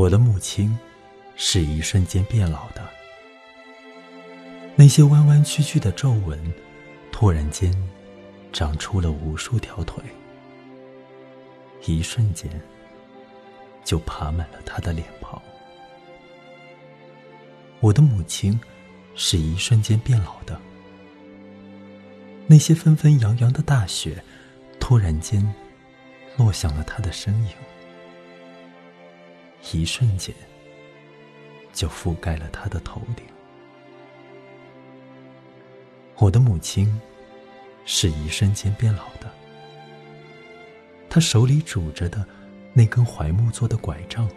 我的母亲是一瞬间变老的，那些弯弯曲曲的皱纹，突然间长出了无数条腿，一瞬间就爬满了她的脸庞。我的母亲是一瞬间变老的，那些纷纷扬扬的大雪，突然间落向了她的身影。一瞬间，就覆盖了他的头顶。我的母亲，是一瞬间变老的。她手里拄着的那根槐木做的拐杖，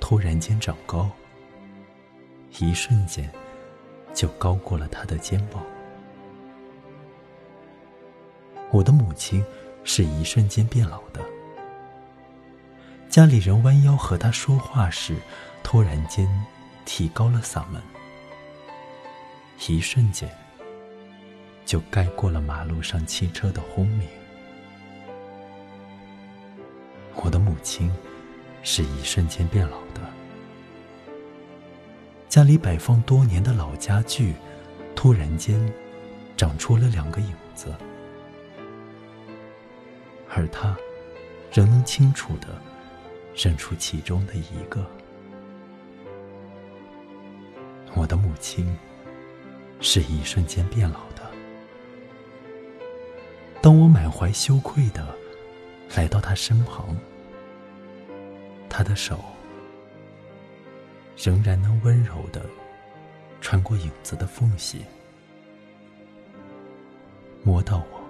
突然间长高，一瞬间，就高过了她的肩膀。我的母亲，是一瞬间变老的。家里人弯腰和他说话时，突然间提高了嗓门，一瞬间就盖过了马路上汽车的轰鸣。我的母亲是一瞬间变老的，家里摆放多年的老家具，突然间长出了两个影子，而他仍能清楚的。认出其中的一个，我的母亲是一瞬间变老的。当我满怀羞愧的来到她身旁，她的手仍然能温柔的穿过影子的缝隙，摸到我